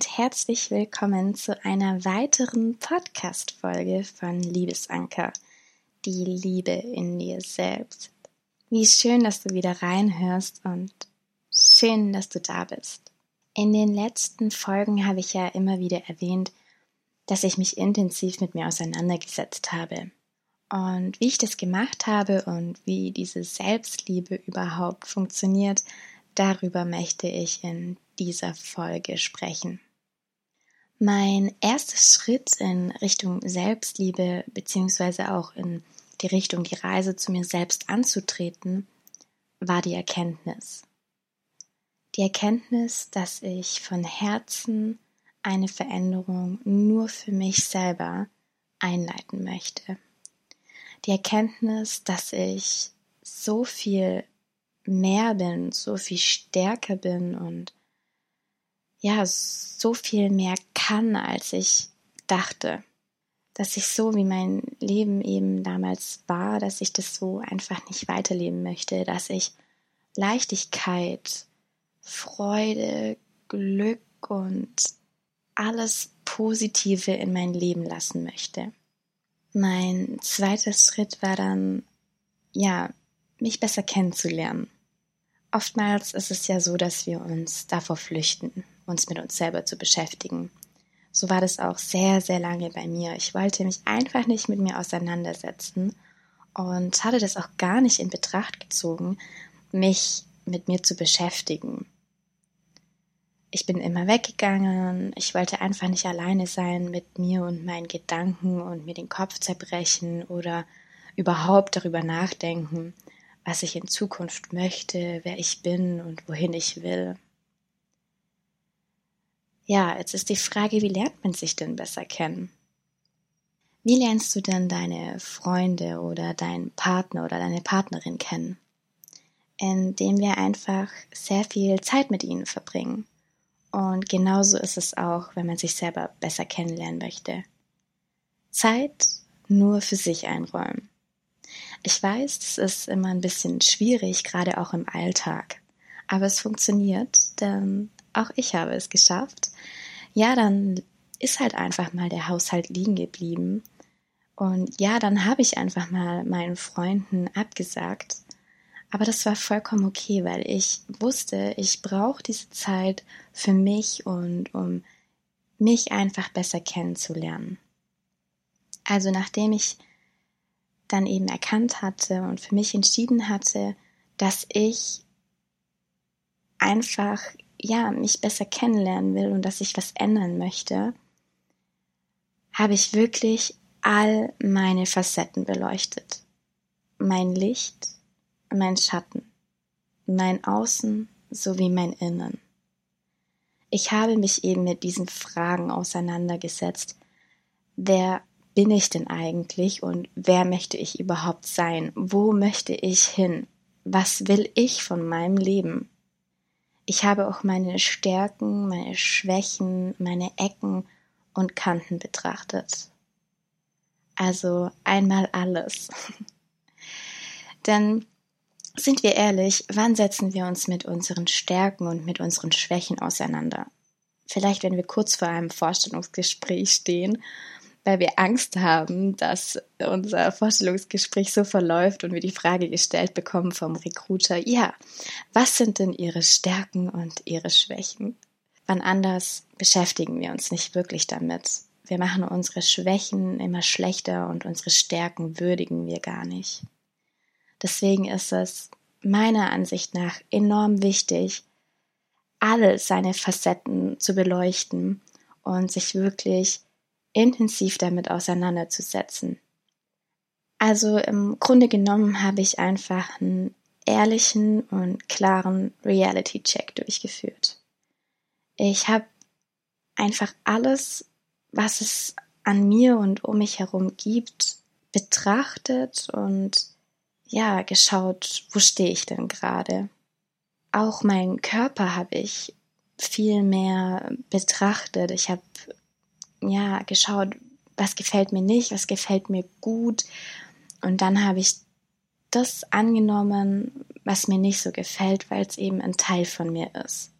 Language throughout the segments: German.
Und herzlich willkommen zu einer weiteren Podcast-Folge von Liebesanker. Die Liebe in dir selbst. Wie schön, dass du wieder reinhörst und schön, dass du da bist. In den letzten Folgen habe ich ja immer wieder erwähnt, dass ich mich intensiv mit mir auseinandergesetzt habe. Und wie ich das gemacht habe und wie diese Selbstliebe überhaupt funktioniert, darüber möchte ich in dieser Folge sprechen. Mein erster Schritt in Richtung Selbstliebe beziehungsweise auch in die Richtung die Reise zu mir selbst anzutreten, war die Erkenntnis. Die Erkenntnis, dass ich von Herzen eine Veränderung nur für mich selber einleiten möchte. Die Erkenntnis, dass ich so viel mehr bin, so viel stärker bin und ja, so viel mehr kann, als ich dachte. Dass ich so, wie mein Leben eben damals war, dass ich das so einfach nicht weiterleben möchte, dass ich Leichtigkeit, Freude, Glück und alles Positive in mein Leben lassen möchte. Mein zweiter Schritt war dann, ja, mich besser kennenzulernen. Oftmals ist es ja so, dass wir uns davor flüchten, uns mit uns selber zu beschäftigen. So war das auch sehr, sehr lange bei mir. Ich wollte mich einfach nicht mit mir auseinandersetzen und hatte das auch gar nicht in Betracht gezogen, mich mit mir zu beschäftigen. Ich bin immer weggegangen, ich wollte einfach nicht alleine sein mit mir und meinen Gedanken und mir den Kopf zerbrechen oder überhaupt darüber nachdenken, was ich in Zukunft möchte, wer ich bin und wohin ich will. Ja, jetzt ist die Frage, wie lernt man sich denn besser kennen? Wie lernst du denn deine Freunde oder deinen Partner oder deine Partnerin kennen? Indem wir einfach sehr viel Zeit mit ihnen verbringen. Und genauso ist es auch, wenn man sich selber besser kennenlernen möchte. Zeit nur für sich einräumen. Ich weiß, es ist immer ein bisschen schwierig, gerade auch im Alltag. Aber es funktioniert, denn auch ich habe es geschafft. Ja, dann ist halt einfach mal der Haushalt liegen geblieben. Und ja, dann habe ich einfach mal meinen Freunden abgesagt. Aber das war vollkommen okay, weil ich wusste, ich brauche diese Zeit für mich und um mich einfach besser kennenzulernen. Also nachdem ich dann eben erkannt hatte und für mich entschieden hatte, dass ich einfach ja mich besser kennenlernen will und dass ich was ändern möchte, habe ich wirklich all meine Facetten beleuchtet. Mein Licht, mein Schatten, mein Außen sowie mein Innen. Ich habe mich eben mit diesen Fragen auseinandergesetzt. Wer bin ich denn eigentlich und wer möchte ich überhaupt sein? Wo möchte ich hin? Was will ich von meinem Leben? Ich habe auch meine Stärken, meine Schwächen, meine Ecken und Kanten betrachtet. Also einmal alles. Denn sind wir ehrlich, wann setzen wir uns mit unseren Stärken und mit unseren Schwächen auseinander? Vielleicht, wenn wir kurz vor einem Vorstellungsgespräch stehen weil wir Angst haben, dass unser Vorstellungsgespräch so verläuft und wir die Frage gestellt bekommen vom Recruiter, ja, was sind denn Ihre Stärken und Ihre Schwächen? Wann anders beschäftigen wir uns nicht wirklich damit. Wir machen unsere Schwächen immer schlechter und unsere Stärken würdigen wir gar nicht. Deswegen ist es meiner Ansicht nach enorm wichtig, alle seine Facetten zu beleuchten und sich wirklich intensiv damit auseinanderzusetzen. Also im Grunde genommen habe ich einfach einen ehrlichen und klaren Reality-Check durchgeführt. Ich habe einfach alles, was es an mir und um mich herum gibt, betrachtet und ja, geschaut, wo stehe ich denn gerade. Auch meinen Körper habe ich viel mehr betrachtet. Ich habe ja geschaut, was gefällt mir nicht, was gefällt mir gut. Und dann habe ich das angenommen, was mir nicht so gefällt, weil es eben ein Teil von mir ist.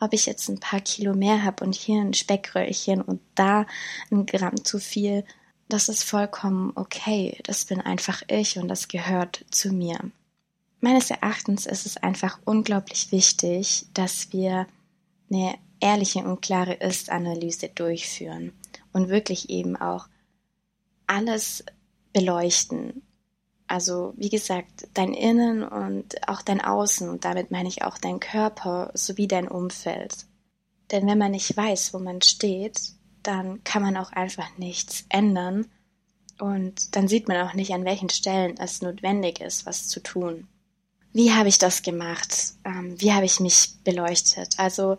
Ob ich jetzt ein paar Kilo mehr habe und hier ein Speckröllchen und da ein Gramm zu viel, das ist vollkommen okay. Das bin einfach ich und das gehört zu mir. Meines Erachtens ist es einfach unglaublich wichtig, dass wir eine ehrliche und klare Ist-Analyse durchführen und wirklich eben auch alles beleuchten. Also wie gesagt, dein Innen und auch dein Außen und damit meine ich auch dein Körper sowie dein Umfeld. Denn wenn man nicht weiß, wo man steht, dann kann man auch einfach nichts ändern und dann sieht man auch nicht, an welchen Stellen es notwendig ist, was zu tun. Wie habe ich das gemacht? Ähm, wie habe ich mich beleuchtet? Also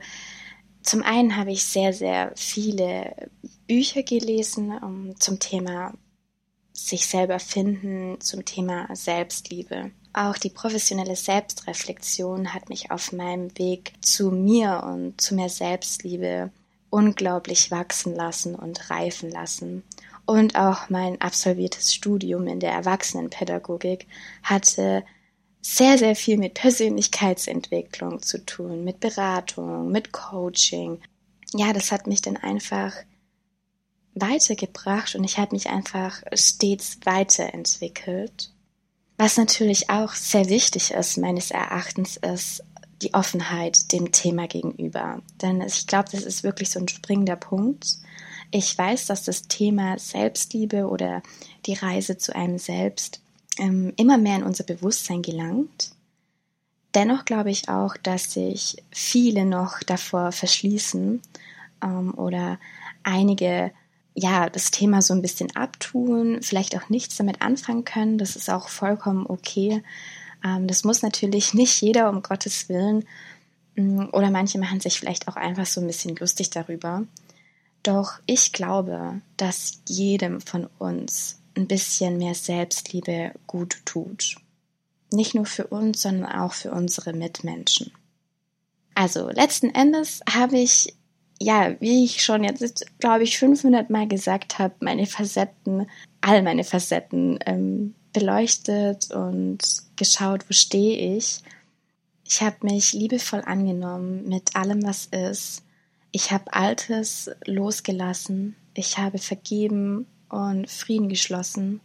zum einen habe ich sehr, sehr viele Bücher gelesen um, zum Thema sich selber finden, zum Thema Selbstliebe. Auch die professionelle Selbstreflexion hat mich auf meinem Weg zu mir und zu mehr Selbstliebe unglaublich wachsen lassen und reifen lassen. Und auch mein absolviertes Studium in der Erwachsenenpädagogik hatte sehr, sehr viel mit Persönlichkeitsentwicklung zu tun, mit Beratung, mit Coaching. Ja, das hat mich dann einfach weitergebracht und ich habe mich einfach stets weiterentwickelt. Was natürlich auch sehr wichtig ist, meines Erachtens, ist die Offenheit dem Thema gegenüber. Denn ich glaube, das ist wirklich so ein springender Punkt. Ich weiß, dass das Thema Selbstliebe oder die Reise zu einem Selbst ähm, immer mehr in unser Bewusstsein gelangt. Dennoch glaube ich auch, dass sich viele noch davor verschließen ähm, oder einige ja das Thema so ein bisschen abtun, vielleicht auch nichts damit anfangen können. Das ist auch vollkommen okay. Ähm, das muss natürlich nicht jeder um Gottes Willen. Mm, oder manche machen sich vielleicht auch einfach so ein bisschen lustig darüber. Doch ich glaube, dass jedem von uns ein bisschen mehr Selbstliebe gut tut. Nicht nur für uns, sondern auch für unsere Mitmenschen. Also letzten Endes habe ich, ja, wie ich schon jetzt, glaube ich, 500 Mal gesagt habe, meine Facetten, all meine Facetten ähm, beleuchtet und geschaut, wo stehe ich. Ich habe mich liebevoll angenommen mit allem, was ist. Ich habe Altes losgelassen. Ich habe vergeben und Frieden geschlossen,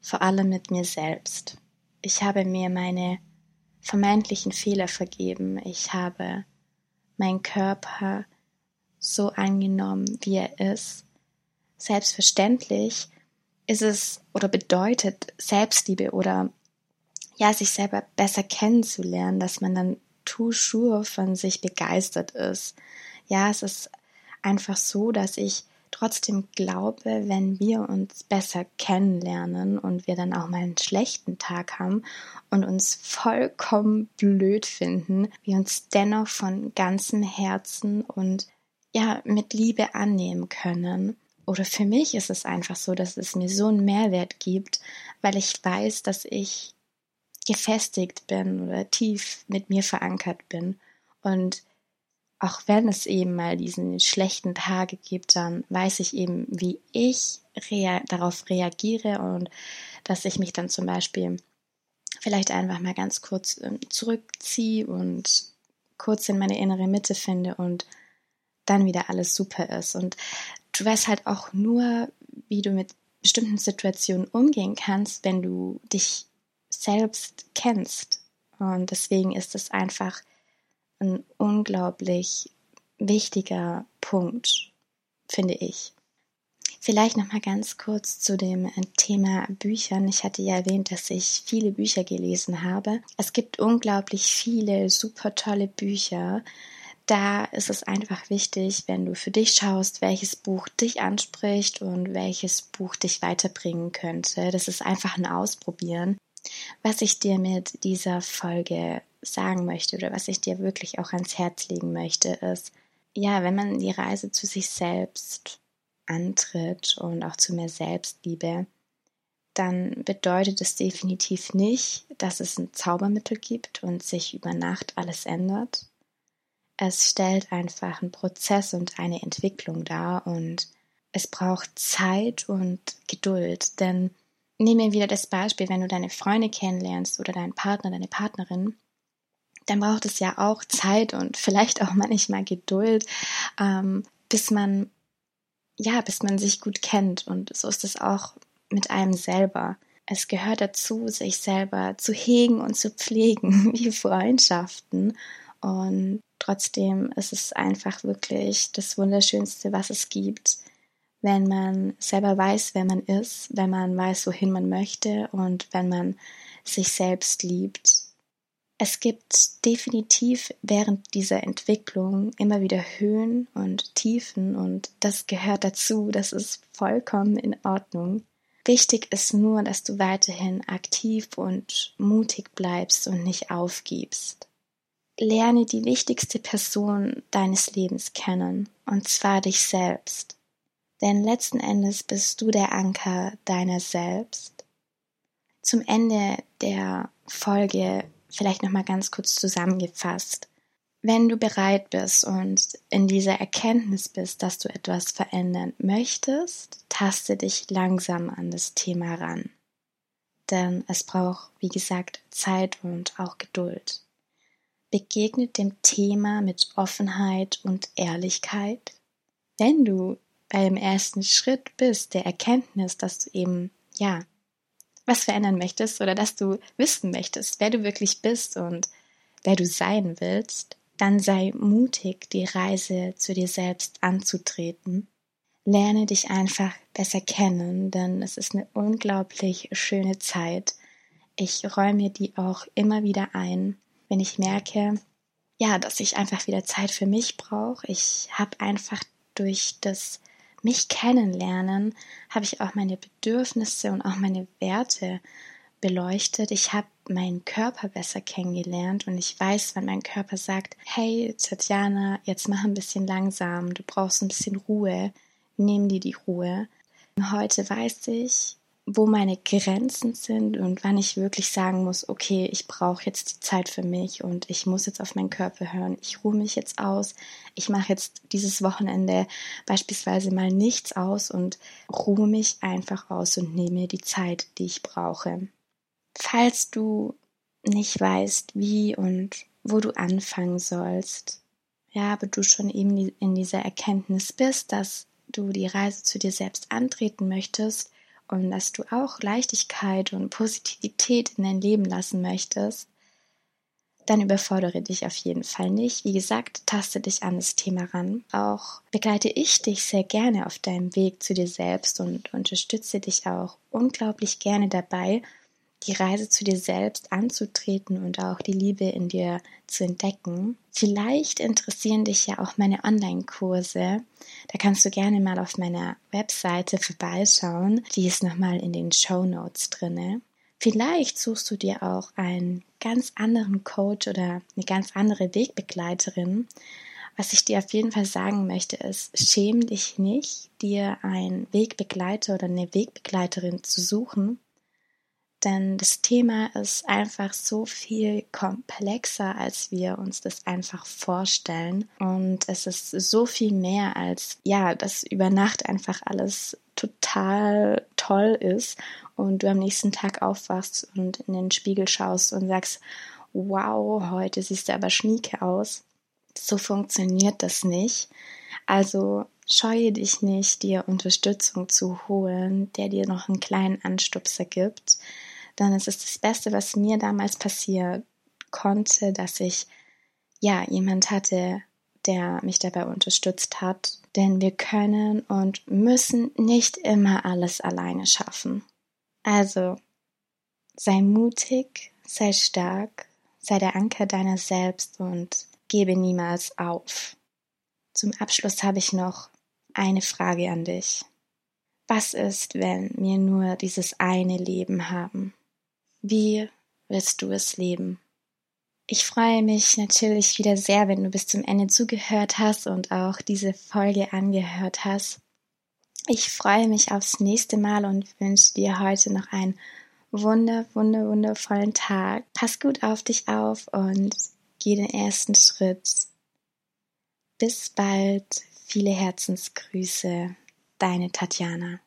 vor allem mit mir selbst. Ich habe mir meine vermeintlichen Fehler vergeben. Ich habe meinen Körper so angenommen, wie er ist. Selbstverständlich ist es oder bedeutet Selbstliebe oder ja, sich selber besser kennenzulernen, dass man dann toujours von sich begeistert ist. Ja, es ist einfach so, dass ich trotzdem glaube, wenn wir uns besser kennenlernen und wir dann auch mal einen schlechten Tag haben und uns vollkommen blöd finden, wir uns dennoch von ganzem Herzen und ja, mit Liebe annehmen können. Oder für mich ist es einfach so, dass es mir so einen Mehrwert gibt, weil ich weiß, dass ich gefestigt bin oder tief mit mir verankert bin. Und auch wenn es eben mal diesen schlechten Tage gibt, dann weiß ich eben, wie ich rea darauf reagiere und dass ich mich dann zum Beispiel vielleicht einfach mal ganz kurz ähm, zurückziehe und kurz in meine innere Mitte finde und dann wieder alles super ist. Und du weißt halt auch nur, wie du mit bestimmten Situationen umgehen kannst, wenn du dich selbst kennst. Und deswegen ist es einfach ein unglaublich wichtiger Punkt, finde ich. Vielleicht noch mal ganz kurz zu dem Thema Büchern. Ich hatte ja erwähnt, dass ich viele Bücher gelesen habe. Es gibt unglaublich viele super tolle Bücher. Da ist es einfach wichtig, wenn du für dich schaust, welches Buch dich anspricht und welches Buch dich weiterbringen könnte. Das ist einfach ein Ausprobieren. Was ich dir mit dieser Folge sagen möchte oder was ich dir wirklich auch ans Herz legen möchte, ist, ja, wenn man die Reise zu sich selbst antritt und auch zu mehr Selbstliebe, dann bedeutet es definitiv nicht, dass es ein Zaubermittel gibt und sich über Nacht alles ändert. Es stellt einfach einen Prozess und eine Entwicklung dar und es braucht Zeit und Geduld, denn nehmen wir wieder das Beispiel, wenn du deine Freunde kennenlernst oder deinen Partner, deine Partnerin, dann braucht es ja auch Zeit und vielleicht auch manchmal Geduld, ähm, bis man ja, bis man sich gut kennt. Und so ist es auch mit einem selber. Es gehört dazu, sich selber zu hegen und zu pflegen, wie Freundschaften. Und trotzdem ist es einfach wirklich das Wunderschönste, was es gibt, wenn man selber weiß, wer man ist, wenn man weiß, wohin man möchte und wenn man sich selbst liebt. Es gibt definitiv während dieser Entwicklung immer wieder Höhen und Tiefen und das gehört dazu, das ist vollkommen in Ordnung. Wichtig ist nur, dass du weiterhin aktiv und mutig bleibst und nicht aufgibst. Lerne die wichtigste Person deines Lebens kennen, und zwar dich selbst. Denn letzten Endes bist du der Anker deiner selbst. Zum Ende der Folge vielleicht nochmal ganz kurz zusammengefasst. Wenn du bereit bist und in dieser Erkenntnis bist, dass du etwas verändern möchtest, taste dich langsam an das Thema ran. Denn es braucht, wie gesagt, Zeit und auch Geduld. Begegnet dem Thema mit Offenheit und Ehrlichkeit. Wenn du beim ersten Schritt bist, der Erkenntnis, dass du eben, ja, was verändern möchtest oder dass du wissen möchtest, wer du wirklich bist und wer du sein willst, dann sei mutig, die Reise zu dir selbst anzutreten. Lerne dich einfach besser kennen, denn es ist eine unglaublich schöne Zeit. Ich räume die auch immer wieder ein, wenn ich merke, ja, dass ich einfach wieder Zeit für mich brauche. Ich habe einfach durch das mich kennenlernen, habe ich auch meine Bedürfnisse und auch meine Werte beleuchtet. Ich habe meinen Körper besser kennengelernt und ich weiß, wenn mein Körper sagt, hey Tatjana, jetzt mach ein bisschen langsam, du brauchst ein bisschen Ruhe, nimm dir die Ruhe. Heute weiß ich, wo meine Grenzen sind und wann ich wirklich sagen muss, okay, ich brauche jetzt die Zeit für mich und ich muss jetzt auf meinen Körper hören. Ich ruhe mich jetzt aus. Ich mache jetzt dieses Wochenende beispielsweise mal nichts aus und ruhe mich einfach aus und nehme die Zeit, die ich brauche. Falls du nicht weißt, wie und wo du anfangen sollst, ja, aber du schon eben in dieser Erkenntnis bist, dass du die Reise zu dir selbst antreten möchtest und dass du auch Leichtigkeit und Positivität in dein Leben lassen möchtest, dann überfordere dich auf jeden Fall nicht. Wie gesagt, taste dich an das Thema ran. Auch begleite ich dich sehr gerne auf deinem Weg zu dir selbst und unterstütze dich auch unglaublich gerne dabei, die Reise zu dir selbst anzutreten und auch die Liebe in dir zu entdecken. Vielleicht interessieren dich ja auch meine Online-Kurse. Da kannst du gerne mal auf meiner Webseite vorbeischauen. Die ist nochmal in den Show Notes drinne. Vielleicht suchst du dir auch einen ganz anderen Coach oder eine ganz andere Wegbegleiterin. Was ich dir auf jeden Fall sagen möchte, ist, schäm dich nicht, dir einen Wegbegleiter oder eine Wegbegleiterin zu suchen, denn das Thema ist einfach so viel komplexer, als wir uns das einfach vorstellen. Und es ist so viel mehr als, ja, dass über Nacht einfach alles total toll ist und du am nächsten Tag aufwachst und in den Spiegel schaust und sagst, wow, heute siehst du aber schnieke aus. So funktioniert das nicht. Also scheue dich nicht, dir Unterstützung zu holen, der dir noch einen kleinen Anstupser gibt ist es das Beste, was mir damals passieren konnte, dass ich ja jemand hatte, der mich dabei unterstützt hat. Denn wir können und müssen nicht immer alles alleine schaffen. Also sei mutig, sei stark, sei der Anker deiner selbst und gebe niemals auf. Zum Abschluss habe ich noch eine Frage an dich. Was ist, wenn wir nur dieses eine Leben haben? Wie willst du es leben? Ich freue mich natürlich wieder sehr, wenn du bis zum Ende zugehört hast und auch diese Folge angehört hast. Ich freue mich aufs nächste Mal und wünsche dir heute noch einen wunder, wunder, wundervollen Tag. Pass gut auf dich auf und geh den ersten Schritt. Bis bald. Viele Herzensgrüße. Deine Tatjana.